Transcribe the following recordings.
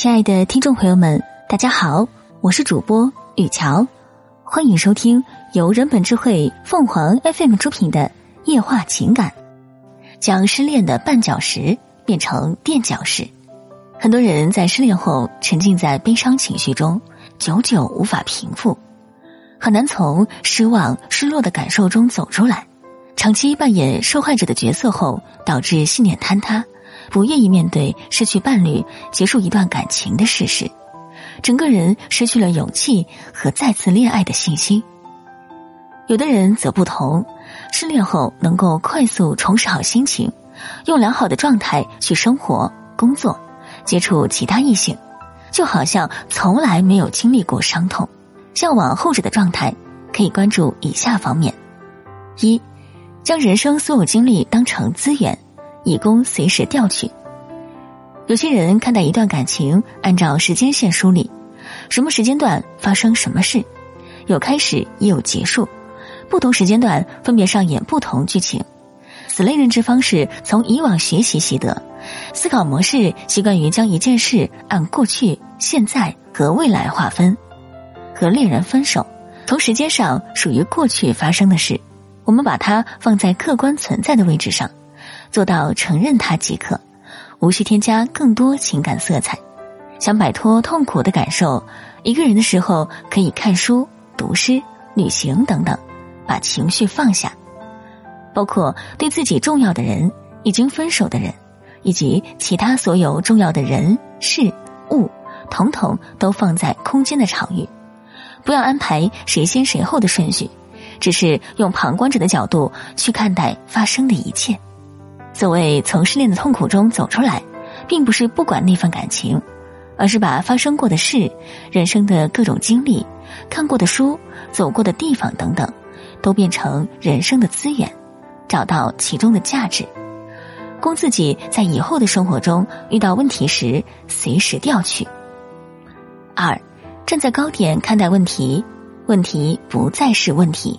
亲爱的听众朋友们，大家好，我是主播雨乔，欢迎收听由人本智慧凤凰 FM 出品的《夜话情感》，将失恋的绊脚石变成垫脚石。很多人在失恋后沉浸在悲伤情绪中，久久无法平复，很难从失望、失落的感受中走出来。长期扮演受害者的角色后，导致信念坍塌。不愿意面对失去伴侣、结束一段感情的事实，整个人失去了勇气和再次恋爱的信心。有的人则不同，失恋后能够快速重拾好心情，用良好的状态去生活、工作、接触其他异性，就好像从来没有经历过伤痛。向往后者的状态，可以关注以下方面：一，将人生所有经历当成资源。以供随时调取。有些人看待一段感情，按照时间线梳理，什么时间段发生什么事，有开始也有结束，不同时间段分别上演不同剧情。此类认知方式从以往学习习得，思考模式习惯于将一件事按过去、现在和未来划分。和恋人分手，从时间上属于过去发生的事，我们把它放在客观存在的位置上。做到承认它即可，无需添加更多情感色彩。想摆脱痛苦的感受，一个人的时候可以看书、读诗、旅行等等，把情绪放下。包括对自己重要的人、已经分手的人，以及其他所有重要的人事物，统统都放在空间的场域。不要安排谁先谁后的顺序，只是用旁观者的角度去看待发生的一切。所谓从失恋的痛苦中走出来，并不是不管那份感情，而是把发生过的事、人生的各种经历、看过的书、走过的地方等等，都变成人生的资源，找到其中的价值，供自己在以后的生活中遇到问题时随时调取。二，站在高点看待问题，问题不再是问题。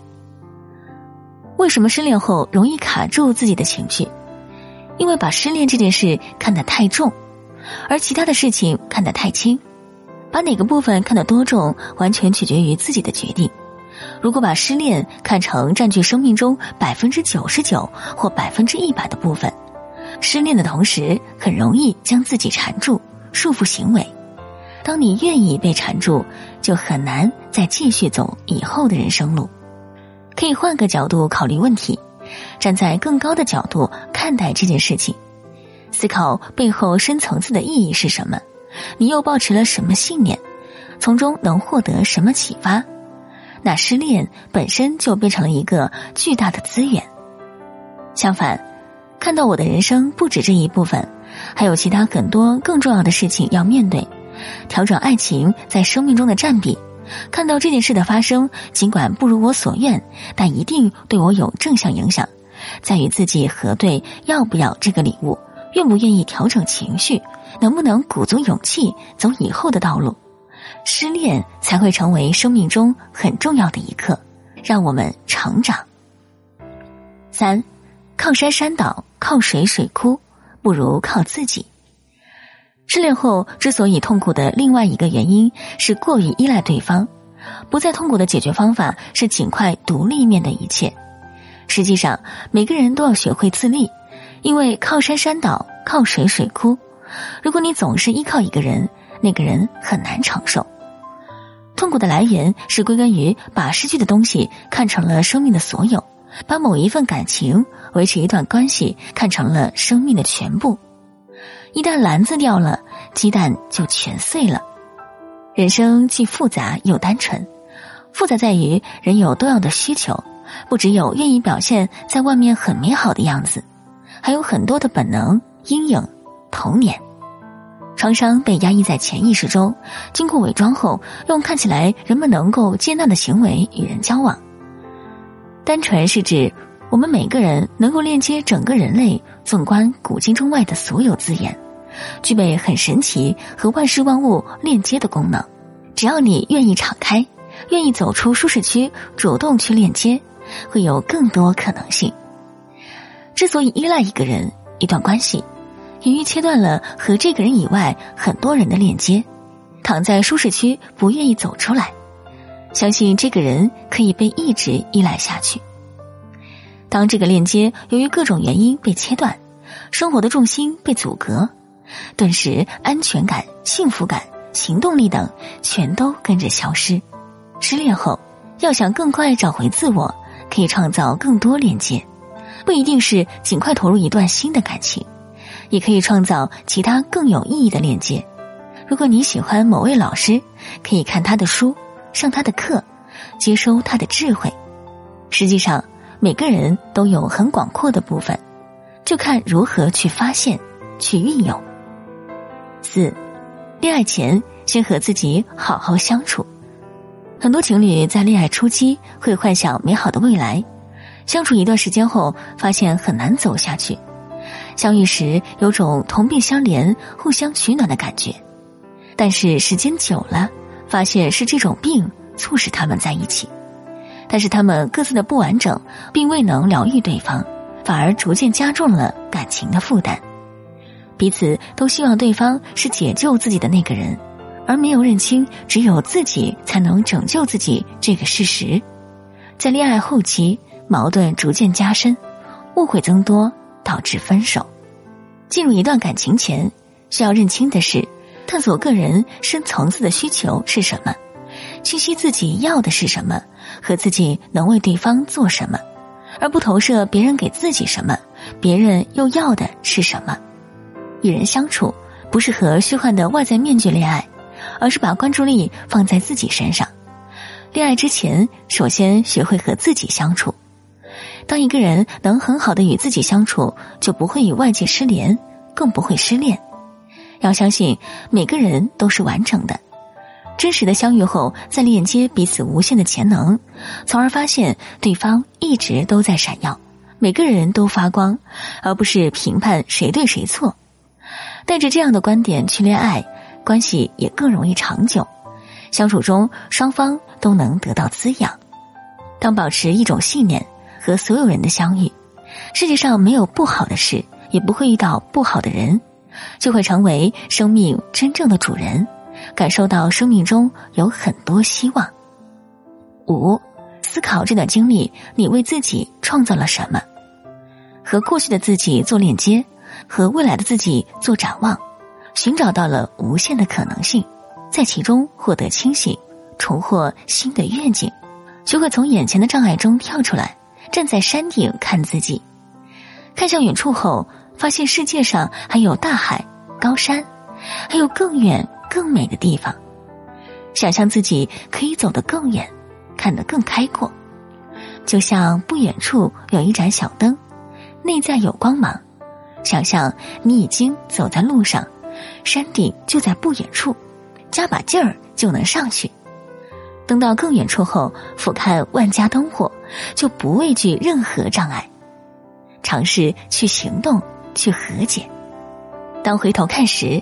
为什么失恋后容易卡住自己的情绪？因为把失恋这件事看得太重，而其他的事情看得太轻，把哪个部分看得多重，完全取决于自己的决定。如果把失恋看成占据生命中百分之九十九或百分之一百的部分，失恋的同时很容易将自己缠住，束缚行为。当你愿意被缠住，就很难再继续走以后的人生路。可以换个角度考虑问题。站在更高的角度看待这件事情，思考背后深层次的意义是什么，你又抱持了什么信念，从中能获得什么启发？那失恋本身就变成了一个巨大的资源。相反，看到我的人生不止这一部分，还有其他很多更重要的事情要面对，调整爱情在生命中的占比。看到这件事的发生，尽管不如我所愿，但一定对我有正向影响。在与自己核对要不要这个礼物，愿不愿意调整情绪，能不能鼓足勇气走以后的道路。失恋才会成为生命中很重要的一刻，让我们成长。三，靠山山倒，靠水水枯，不如靠自己。失恋后之所以痛苦的另外一个原因是过于依赖对方，不再痛苦的解决方法是尽快独立面对一切。实际上，每个人都要学会自立，因为靠山山倒，靠水水枯。如果你总是依靠一个人，那个人很难承受。痛苦的来源是归根于把失去的东西看成了生命的所有，把某一份感情、维持一段关系看成了生命的全部。一旦篮子掉了，鸡蛋就全碎了。人生既复杂又单纯，复杂在于人有多样的需求，不只有愿意表现在外面很美好的样子，还有很多的本能、阴影、童年创伤被压抑在潜意识中，经过伪装后，用看起来人们能够接纳的行为与人交往。单纯是指。我们每个人能够链接整个人类，纵观古今中外的所有字眼，具备很神奇和万事万物链接的功能。只要你愿意敞开，愿意走出舒适区，主动去链接，会有更多可能性。之所以依赖一个人、一段关系，由于切断了和这个人以外很多人的链接，躺在舒适区不愿意走出来，相信这个人可以被一直依赖下去。当这个链接由于各种原因被切断，生活的重心被阻隔，顿时安全感、幸福感、行动力等全都跟着消失。失恋后，要想更快找回自我，可以创造更多链接，不一定是尽快投入一段新的感情。也可以创造其他更有意义的链接。如果你喜欢某位老师，可以看他的书，上他的课，接收他的智慧。实际上，每个人都有很广阔的部分，就看如何去发现、去运用。四，恋爱前先和自己好好相处。很多情侣在恋爱初期会幻想美好的未来，相处一段时间后，发现很难走下去。相遇时有种同病相怜、互相取暖的感觉，但是时间久了，发现是这种病促使他们在一起。但是他们各自的不完整，并未能疗愈对方，反而逐渐加重了感情的负担。彼此都希望对方是解救自己的那个人，而没有认清只有自己才能拯救自己这个事实。在恋爱后期，矛盾逐渐加深，误会增多。导致分手。进入一段感情前，需要认清的是，探索个人深层次的需求是什么，清晰自己要的是什么，和自己能为对方做什么，而不投射别人给自己什么，别人又要的是什么。与人相处，不是和虚幻的外在面具恋爱，而是把关注力放在自己身上。恋爱之前，首先学会和自己相处。当一个人能很好的与自己相处，就不会与外界失联，更不会失恋。要相信每个人都是完整的，真实的相遇后，再链接彼此无限的潜能，从而发现对方一直都在闪耀。每个人都发光，而不是评判谁对谁错。带着这样的观点去恋爱，关系也更容易长久，相处中双方都能得到滋养。当保持一种信念。和所有人的相遇，世界上没有不好的事，也不会遇到不好的人，就会成为生命真正的主人，感受到生命中有很多希望。五，思考这段经历，你为自己创造了什么？和过去的自己做链接，和未来的自己做展望，寻找到了无限的可能性，在其中获得清醒，重获新的愿景，学会从眼前的障碍中跳出来。站在山顶看自己，看向远处后，发现世界上还有大海、高山，还有更远、更美的地方。想象自己可以走得更远，看得更开阔。就像不远处有一盏小灯，内在有光芒。想象你已经走在路上，山顶就在不远处，加把劲儿就能上去。登到更远处后，俯瞰万家灯火，就不畏惧任何障碍，尝试去行动，去和解。当回头看时，